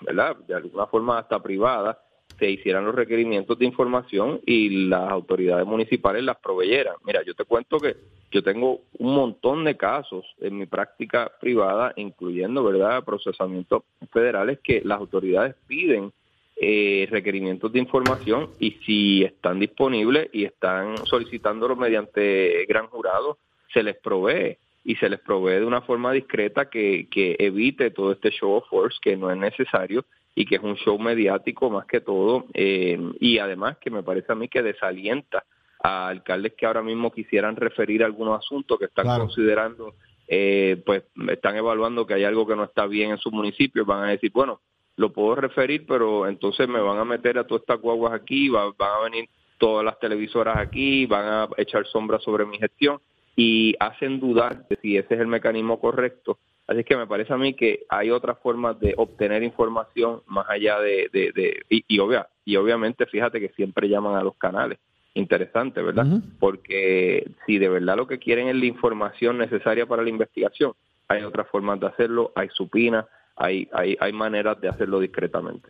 Speaker 8: ¿verdad? De alguna forma hasta privada, se hicieran los requerimientos de información y las autoridades municipales las proveyeran. Mira, yo te cuento que yo tengo un montón de casos en mi práctica privada, incluyendo, ¿verdad?, procesamientos federales que las autoridades piden eh, requerimientos de información y si están disponibles y están solicitándolo mediante gran jurado, se les provee y se les provee de una forma discreta que, que evite todo este show of force que no es necesario y que es un show mediático más que todo eh, y además que me parece a mí que desalienta a alcaldes que ahora mismo quisieran referir algunos asuntos que están considerando eh, pues están evaluando que hay algo que no está bien en su municipio van a decir bueno lo puedo referir pero entonces me van a meter a todas estas guaguas aquí van a venir todas las televisoras aquí van a echar sombra sobre mi gestión y hacen dudar de si ese es el mecanismo correcto. Así que me parece a mí que hay otras formas de obtener información más allá de... de, y, y, obvia, y obviamente fíjate que siempre llaman a los canales. Interesante, ¿verdad? Porque si de verdad lo que quieren es la información necesaria para la investigación, hay otras formas de hacerlo, hay supinas, hay, hay, hay maneras de hacerlo discretamente.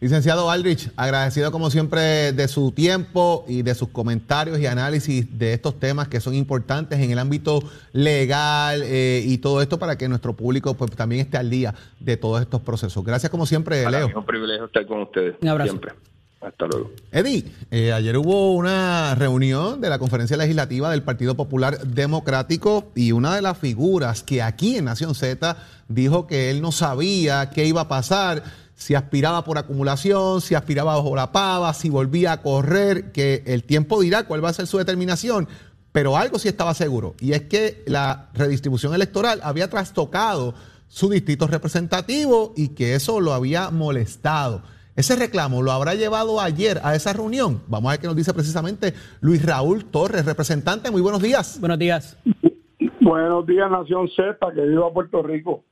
Speaker 1: Licenciado Aldrich, agradecido como siempre de su tiempo y de sus comentarios y análisis de estos temas que son importantes en el ámbito legal eh, y todo esto para que nuestro público pues también esté al día de todos estos procesos. Gracias como siempre,
Speaker 8: Para
Speaker 1: Leo.
Speaker 8: mí es un privilegio estar con ustedes.
Speaker 2: Un abrazo.
Speaker 8: Siempre. Hasta luego.
Speaker 1: Eddie, eh, ayer hubo una reunión de la Conferencia Legislativa del Partido Popular Democrático y una de las figuras que aquí en Nación Z dijo que él no sabía qué iba a pasar si aspiraba por acumulación, si aspiraba bajo la pava, si volvía a correr, que el tiempo dirá cuál va a ser su determinación, pero algo sí estaba seguro, y es que la redistribución electoral había trastocado su distrito representativo y que eso lo había molestado. Ese reclamo lo habrá llevado ayer a esa reunión. Vamos a ver qué nos dice precisamente Luis Raúl Torres, representante. Muy buenos días.
Speaker 2: Buenos días.
Speaker 9: Buenos días, Nación Z, que viva Puerto Rico.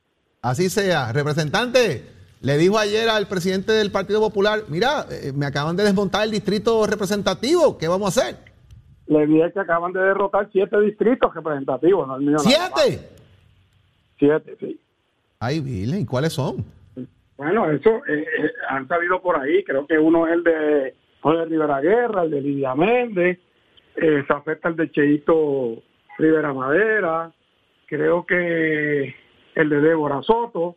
Speaker 1: Así sea. Representante, le dijo ayer al presidente del Partido Popular, mira, eh, me acaban de desmontar el distrito representativo, ¿qué vamos a hacer?
Speaker 9: Le dije que acaban de derrotar siete distritos representativos, no el mío.
Speaker 1: ¿Siete?
Speaker 9: Siete, sí.
Speaker 1: Ay, Virgen, ¿y cuáles son?
Speaker 9: Bueno, eso eh, eh, han salido por ahí. Creo que uno es el de Jorge Rivera Guerra, el de Lidia Méndez, eh, se afecta el de Cheito Rivera Madera, creo que el de Débora Soto.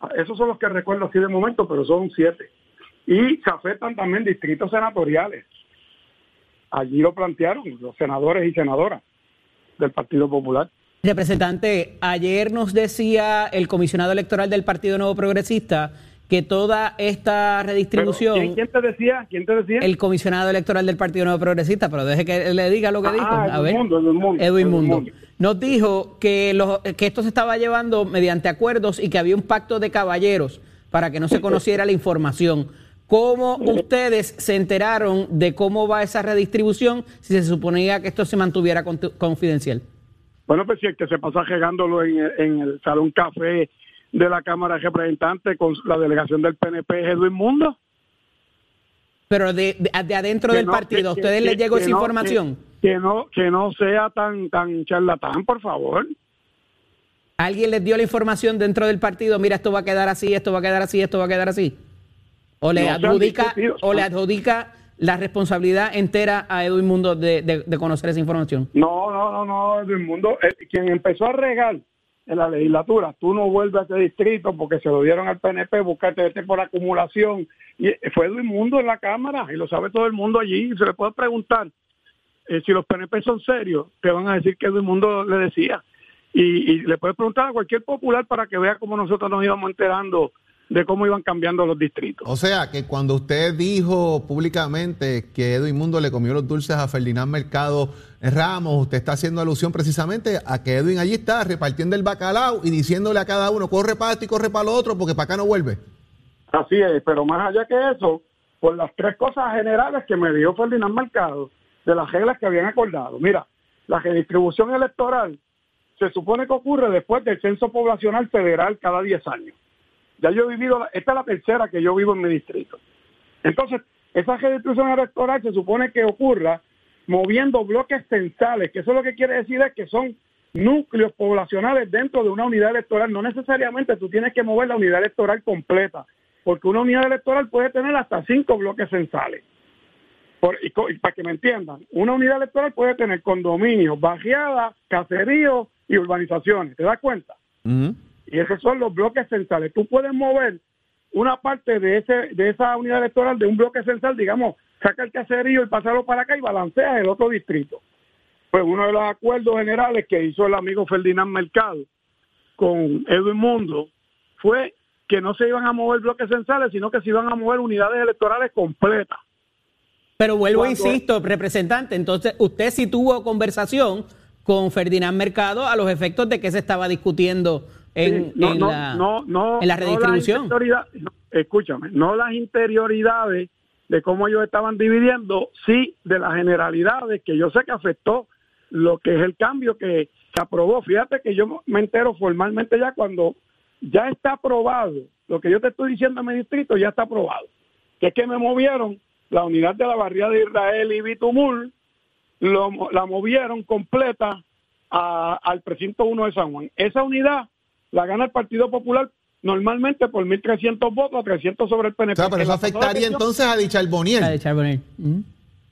Speaker 9: Ah, Esos son los que recuerdo así de momento, pero son siete. Y se afectan también distritos senatoriales. Allí lo plantearon los senadores y senadoras del Partido Popular.
Speaker 2: Representante, ayer nos decía el comisionado electoral del Partido Nuevo Progresista que toda esta
Speaker 9: Pero,
Speaker 2: redistribución,
Speaker 9: ¿quién, quién te decía? ¿Quién te decía?
Speaker 2: el comisionado electoral del Partido Nuevo Progresista, pero deje que le diga lo que
Speaker 9: Ah,
Speaker 2: dijo. A ver.
Speaker 9: Mundo, Edwin Mundo,
Speaker 2: Edwin Mundo. Nos dijo que, los- que esto se estaba llevando mediante acuerdos y que había un pacto de caballeros para que no se conociera la información. ¿Cómo ustedes se enteraron de cómo va esa redistribución si se suponía que esto se mantuviera confidencial?
Speaker 9: Bueno, pues si el que se pasa regándolo en, el- en el salón café de la Cámara de Representantes con la delegación del PNP es Edwin Mundo.
Speaker 2: Pero de, de- de adentro
Speaker 9: Que
Speaker 2: del
Speaker 9: no-
Speaker 2: partido, ¿a
Speaker 9: que-
Speaker 2: ustedes
Speaker 9: que-
Speaker 2: les llegó esa
Speaker 9: no-
Speaker 2: información?
Speaker 9: Que, no que no sea tan tan charlatán, por favor.
Speaker 2: ¿Alguien les dio la información dentro del partido? Mira, esto va a quedar así, esto va a quedar así, esto va a quedar así. O le
Speaker 9: No
Speaker 2: adjudica, o le adjudica la responsabilidad entera a Edwin Mundo de, de- de conocer esa información.
Speaker 9: No, no, no, no, Edwin Mundo, eh, quien empezó a regar en la legislatura, tú no vuelves a ese distrito porque se lo dieron al PNP, buscarte este por acumulación. Y fue Edwin Mundo en la Cámara y lo sabe todo el mundo allí, se le puede preguntar. Eh, si los PNP son serios, te van a decir que Edwin Mundo le decía. Y, y le puedes preguntar a cualquier popular para que vea cómo nosotros nos íbamos enterando de cómo iban cambiando los distritos.
Speaker 1: O sea, que cuando usted dijo públicamente que Edwin Mundo le comió los dulces a Ferdinand Mercado Ramos, usted está haciendo alusión precisamente a que Edwin allí está repartiendo el bacalao y diciéndole a cada uno, corre para esto y corre para lo otro, porque para acá no vuelve.
Speaker 9: Así es, pero más allá que eso, por las tres cosas generales que me dio Ferdinand Mercado, de las reglas que habían acordado. Mira, la redistribución electoral se supone que ocurre después del censo poblacional federal cada 10 años. Ya yo he vivido, esta es la tercera que yo vivo en mi distrito. Entonces, esa redistribución electoral se supone que ocurra moviendo bloques censales, que eso lo que quiere decir es que son núcleos poblacionales dentro de una unidad electoral. No necesariamente tú tienes que mover la unidad electoral completa, porque una unidad electoral puede tener hasta cinco bloques censales. Por, y, y para que me entiendan, una unidad electoral puede tener condominios, barriadas, caseríos y urbanizaciones. ¿Te das cuenta? Y esos son los bloques centrales. Tú puedes mover una parte de ese de esa unidad electoral de un bloque central, digamos, saca el caserío y pasarlo para acá y balancea el otro distrito. Pues uno de los acuerdos generales que hizo el amigo Ferdinand Mercado con Edwin Mundo fue que no se iban a mover bloques centrales, sino que se iban a mover unidades electorales completas.
Speaker 2: Pero vuelvo, Cuando, insisto, representante, entonces usted sí tuvo conversación con Ferdinand Mercado a los efectos de que se estaba discutiendo en,
Speaker 9: sí, no,
Speaker 2: en,
Speaker 9: no,
Speaker 2: la,
Speaker 9: no, no,
Speaker 2: en la redistribución.
Speaker 9: No las escúchame, no las interioridades de cómo ellos estaban dividiendo, sí de las generalidades que yo sé que afectó lo que es el cambio que se aprobó. Fíjate que yo me entero formalmente ya cuando ya está aprobado, lo que yo te estoy diciendo en mi distrito ya está aprobado, que es que me movieron la unidad de la barriada de Israel y Bitumul, lo, la movieron completa a, al precinto 1 de San Juan. Esa unidad la gana el Partido Popular normalmente por 1.300 votos, 300 sobre el PNP.
Speaker 1: O sea, pero eso afectaría entonces a Dichar Boniel.
Speaker 2: A.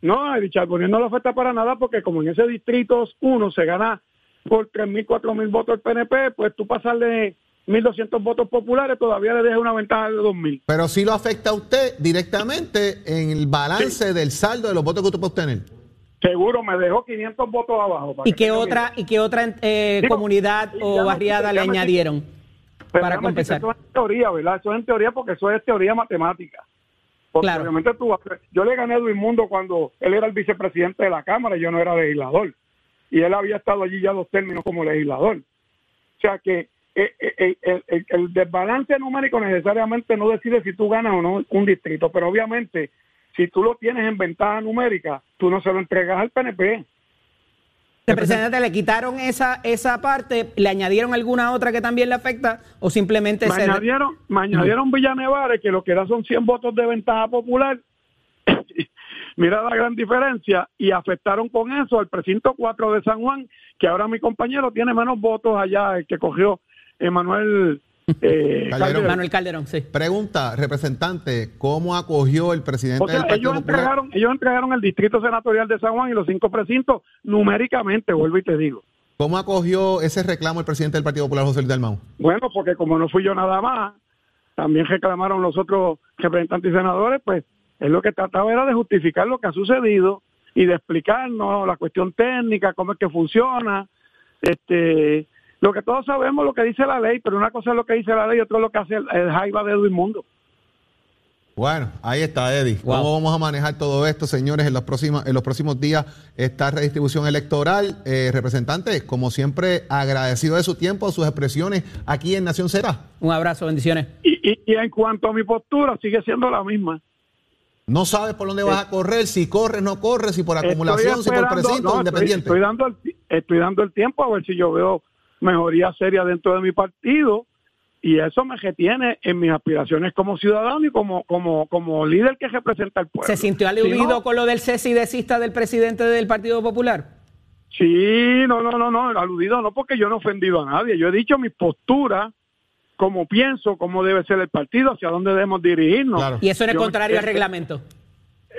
Speaker 9: No, a Dichar Boniel no le afecta para nada porque como en ese distrito 1 se gana por 3.000, 4.000 votos el PNP, pues tú pasarle 1.200 votos populares todavía le deja una ventaja de 2.000.
Speaker 1: Pero sí lo afecta a usted directamente en el balance sí. del saldo de los votos que usted puede obtener.
Speaker 9: Seguro, me dejó 500 votos abajo.
Speaker 2: ¿Y qué otra, ¿Y qué otra eh, Digo, comunidad o barriada le añadieron para compensar?
Speaker 9: Eso es en teoría, ¿verdad? Eso es en teoría porque eso es teoría matemática. Porque
Speaker 2: claro.
Speaker 9: obviamente tú, yo le gané a Edwin Mundo cuando él era el vicepresidente de la Cámara y yo no era legislador. Y él había estado allí ya dos términos como legislador. O sea que el, el, el, el desbalance numérico necesariamente no decide si tú ganas o no un distrito, pero obviamente si tú lo tienes en ventaja numérica, tú no se lo entregas al PNP.
Speaker 2: Representante, ¿le quitaron esa esa parte? ¿Le añadieron alguna otra que también le afecta? ¿O simplemente
Speaker 9: me
Speaker 2: se...
Speaker 9: añadieron, me añadieron Villanevares, que lo que da son 100 votos de ventaja popular. Mira la gran diferencia. Y afectaron con eso al precinto 4 de San Juan, que ahora mi compañero tiene menos votos allá, el que cogió Emanuel
Speaker 2: eh, Calderón. Manuel Calderón, sí.
Speaker 1: Pregunta, representante, ¿cómo acogió el presidente
Speaker 9: o sea,
Speaker 1: del Partido
Speaker 9: ellos entregaron, ellos entregaron el distrito senatorial de San Juan y los cinco precintos numéricamente, vuelvo y te digo.
Speaker 1: ¿Cómo acogió ese reclamo el presidente del Partido Popular, José Luis Dalmau?
Speaker 9: Bueno, porque como no fui yo nada más, también reclamaron los otros representantes y senadores, pues es lo que trataba era de justificar lo que ha sucedido y de explicarnos la cuestión técnica, cómo es que funciona, este lo que todos sabemos lo que dice la ley, pero una cosa es lo que dice la ley y otra es lo que hace el, el Jaiba de Edwin Mundo.
Speaker 1: Bueno, ahí está, Eddie. Wow. ¿Cómo vamos a manejar todo esto, señores, en los próximos, en los próximos días, esta redistribución electoral? Eh, representante, como siempre, agradecido de su tiempo, sus expresiones aquí en Nación Será.
Speaker 2: Un abrazo, bendiciones.
Speaker 9: Y, y, y, en cuanto a mi postura, sigue siendo la misma.
Speaker 1: No sabes por dónde vas a correr, si corres, no corres, si por acumulación, si por precinto,
Speaker 9: no,
Speaker 1: independiente.
Speaker 9: Estoy, estoy, dando el, estoy dando el tiempo a ver si yo veo mejoría seria dentro de mi partido y eso me retiene en mis aspiraciones como ciudadano y como como como líder que representa al pueblo.
Speaker 2: ¿Se sintió aludido si no, con lo del cese y desista del presidente del Partido Popular?
Speaker 9: Sí, no, no, no, no, aludido no porque yo no he ofendido a nadie, yo he dicho mi postura como pienso, cómo debe ser el partido, hacia dónde debemos dirigirnos.
Speaker 2: Claro. Y eso en el
Speaker 9: yo,
Speaker 2: contrario
Speaker 9: es,
Speaker 2: al reglamento.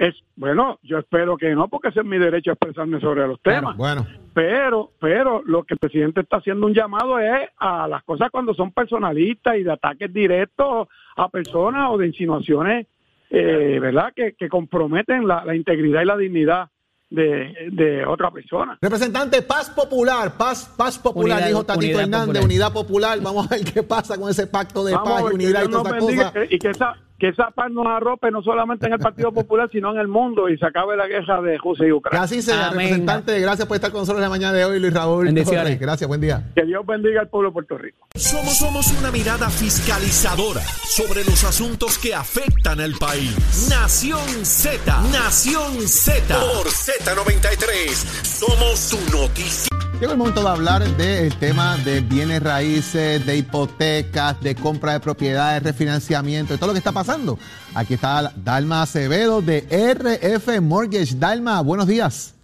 Speaker 9: Es, bueno, yo espero que no, porque ese es mi derecho a expresarme sobre los temas.
Speaker 1: Bueno, bueno.
Speaker 9: Pero, pero lo que el presidente está haciendo un llamado es a las cosas cuando son personalistas y de ataques directos a personas o de insinuaciones, eh, ¿verdad? Que, que comprometen la, la, integridad y la dignidad de, de otra persona.
Speaker 1: Representante, paz popular, paz, paz popular,
Speaker 2: Unidad-
Speaker 1: dijo Tatito
Speaker 2: unidad
Speaker 1: Hernández,
Speaker 2: popular.
Speaker 1: unidad popular. Vamos a ver qué pasa con ese pacto de
Speaker 9: Vamos
Speaker 1: paz y unidad y todas esas cosas.
Speaker 9: y que esa, que esa paz nos arrope no solamente en el Partido Popular, sino en el mundo y se acabe la guerra de Rusia y Ucrania.
Speaker 1: así sea,
Speaker 2: Amén.
Speaker 1: representante. Gracias por estar con nosotros en la mañana de hoy, Luis Raúl. Gracias, buen día.
Speaker 9: Que Dios bendiga al pueblo de Puerto Rico.
Speaker 3: Somos, somos una mirada fiscalizadora sobre los asuntos que afectan al país. Nación Z, Nación Z. Por Z93, somos su noticia.
Speaker 1: Llegó el momento de hablar del tema de bienes raíces, de hipotecas, de compra de propiedades, refinanciamiento, de todo lo que está pasando. Aquí está Dalma Acevedo de RF Mortgage. Dalma, buenos días.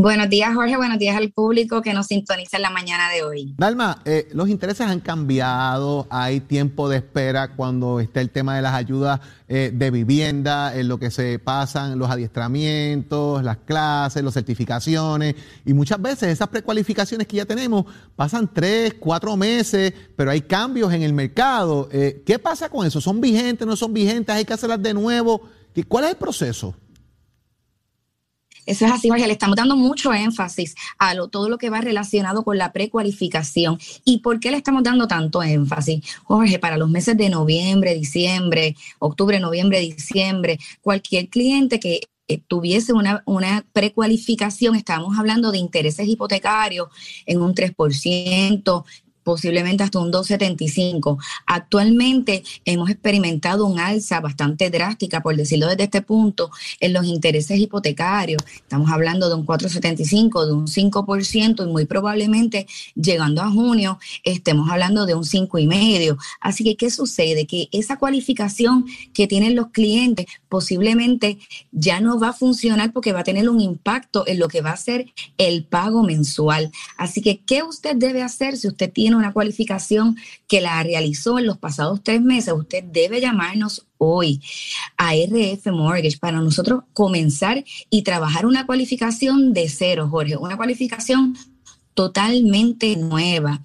Speaker 10: Buenos días, Jorge. Buenos días al público que nos sintoniza en la mañana de hoy.
Speaker 1: Dalma, eh, los intereses han cambiado, hay tiempo de espera cuando está el tema de las ayudas eh, de vivienda, en lo que se pasan los adiestramientos, las clases, las certificaciones, y muchas veces esas precualificaciones que ya tenemos pasan tres, cuatro meses, pero hay cambios en el mercado. Eh, ¿Qué pasa con eso? ¿Son vigentes, no son vigentes? ¿Hay que hacerlas de nuevo? ¿Qué- ¿Cuál es el proceso?
Speaker 10: Eso es así, Jorge. Le estamos dando mucho énfasis a todo lo que va relacionado con la precualificación. ¿Y por qué le estamos dando tanto énfasis? Jorge, para los meses de noviembre, diciembre, octubre, noviembre, diciembre, cualquier cliente que eh, tuviese una, una precualificación, estamos hablando de intereses hipotecarios en un 3%, posiblemente hasta un 2,75. Actualmente hemos experimentado un alza bastante drástica, por decirlo desde este punto, en los intereses hipotecarios. Estamos hablando de un 4,75, de un 5% y muy probablemente llegando a junio estemos hablando de un 5,5. Así que, ¿qué sucede? Que esa cualificación que tienen los clientes posiblemente ya no va a funcionar porque va a tener un impacto en lo que va a ser el pago mensual. Así que, ¿qué usted debe hacer si usted tiene una cualificación que la realizó en los pasados tres meses? Usted debe llamarnos hoy a RF Mortgage para nosotros comenzar y trabajar una cualificación de cero, Jorge, una cualificación totalmente nueva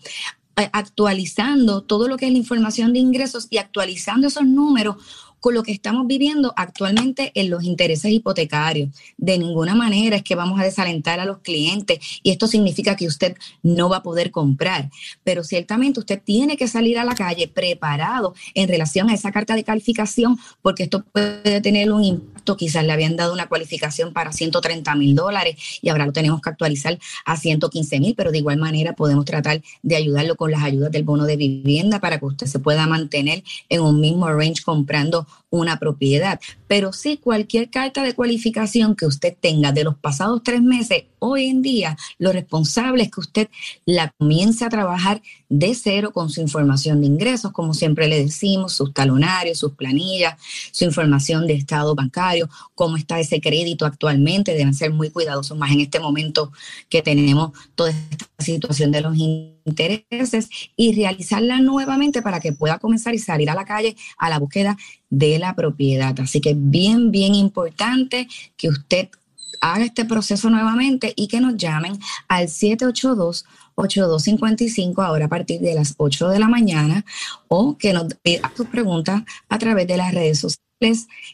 Speaker 10: actualizando todo lo que es la información de ingresos y actualizando esos números con lo que estamos viviendo actualmente en los intereses hipotecarios. De ninguna manera es que vamos a desalentar a los clientes y esto significa que usted no va a poder comprar, pero ciertamente usted tiene que salir a la calle preparado en relación a esa carta de calificación porque esto puede tener un impacto. Quizás le habían dado una cualificación para 130 mil dólares y ahora lo tenemos que actualizar a 115 mil, pero de igual manera podemos tratar de ayudarlo con las ayudas del bono de vivienda para que usted se pueda mantener en un mismo range comprando una propiedad. Pero sí, cualquier carta de cualificación que usted tenga de los pasados tres meses, hoy en día lo responsable es que usted la comience a trabajar de cero con su información de ingresos, como siempre le decimos, sus talonarios, sus planillas, su información de estado bancario, cómo está ese crédito actualmente. Deben ser muy cuidadosos más en este momento que tenemos toda esta situación de los intereses y realizarla nuevamente para que pueda comenzar y salir a la calle a la búsqueda de la propiedad. Así que bien, bien importante que usted haga este proceso nuevamente y que nos llamen al 782-8255 ahora a partir de las 8 de la mañana o que nos haga sus preguntas a través de las redes sociales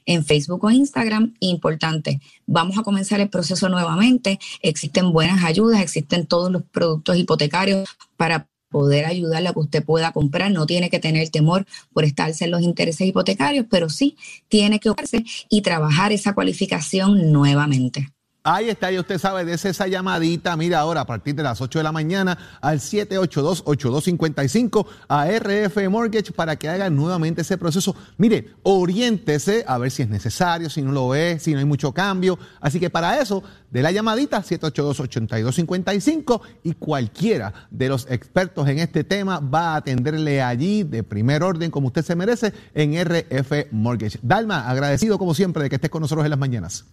Speaker 10: en Facebook o Instagram. Importante, vamos a comenzar el proceso nuevamente. Existen buenas ayudas, existen todos los productos hipotecarios para poder ayudarle a que usted pueda comprar. No tiene que tener temor por estarse en los intereses hipotecarios, pero sí tiene que ocuparse y trabajar esa cualificación nuevamente.
Speaker 1: Ahí está, y usted sabe, de esa llamadita, mira ahora a partir de las 8 de la mañana al 782-8255 a RF Mortgage para que haga nuevamente ese proceso. Mire, oriéntese a ver si es necesario, si no lo es, si no hay mucho cambio. Así que para eso, de la llamadita 782-8255 y cualquiera de los expertos en este tema va a atenderle allí de primer orden como usted se merece en RF Mortgage. Dalma, agradecido como siempre de que estés con nosotros en las mañanas.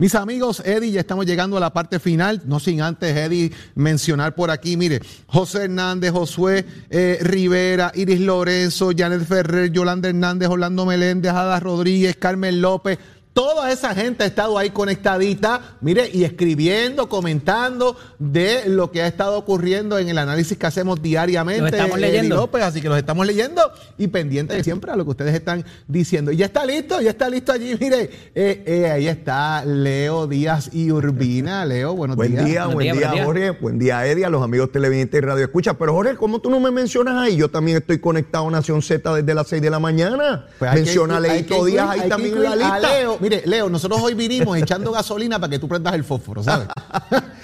Speaker 1: Mis amigos, Eddie, ya estamos llegando a la parte final, no sin antes, Eddie, mencionar por aquí, mire, José Hernández, Josué eh, Rivera, Iris Lorenzo, Janet Ferrer, Yolanda Hernández, Orlando Meléndez, Ada Rodríguez, Carmen López, Toda esa gente ha estado ahí conectadita, mire, y escribiendo, comentando de lo que ha estado ocurriendo en el análisis que hacemos diariamente.
Speaker 2: Los estamos
Speaker 1: Eddie
Speaker 2: leyendo.
Speaker 1: López, así que los estamos leyendo y pendientes siempre a lo que ustedes están diciendo. Y ya está listo, ya está listo allí, mire, eh, eh, ahí está Leo Díaz y Urbina. Leo, buenos
Speaker 11: Buen
Speaker 1: días.
Speaker 11: día,
Speaker 2: Buenos
Speaker 11: buen día. Jorge. Buen día, Eddie, a los amigos televidentes y radio escucha. Pero Jorge, ¿cómo tú no me mencionas ahí? Yo también estoy conectado a Nación Z desde las 6 de la mañana.
Speaker 1: Pues
Speaker 11: Menciona a Leito
Speaker 1: que
Speaker 11: Díaz ahí también en la
Speaker 1: incluir a
Speaker 11: lista.
Speaker 1: Leo, mire, Leo, nosotros hoy vinimos echando gasolina para que tú prendas el fósforo, ¿sabes?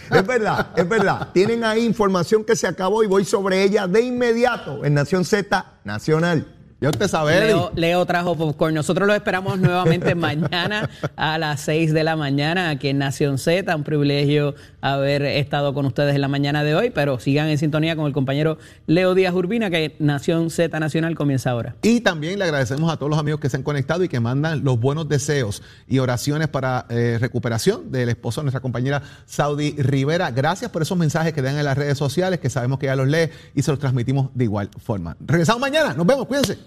Speaker 11: Es verdad, es verdad. Tienen ahí información que se acabó y voy sobre ella de inmediato en Nación Z Nacional.
Speaker 1: Ya usted sabe.
Speaker 2: Leo, Leo trajo popcorn. Nosotros lo esperamos nuevamente mañana a las 6 de la mañana aquí en Nación Z. Un privilegio haber estado con ustedes en la mañana de hoy, pero sigan en sintonía con el compañero Leo Díaz Urbina, que Nación Z Nacional comienza ahora.
Speaker 1: Y también le agradecemos a todos los amigos que se han conectado y que mandan los buenos deseos y oraciones para eh, recuperación del esposo de nuestra compañera Saudi Rivera. Gracias por esos mensajes que dan en las redes sociales, que sabemos que ya los lee y se los transmitimos de igual forma. Regresamos mañana. Nos vemos. Cuídense.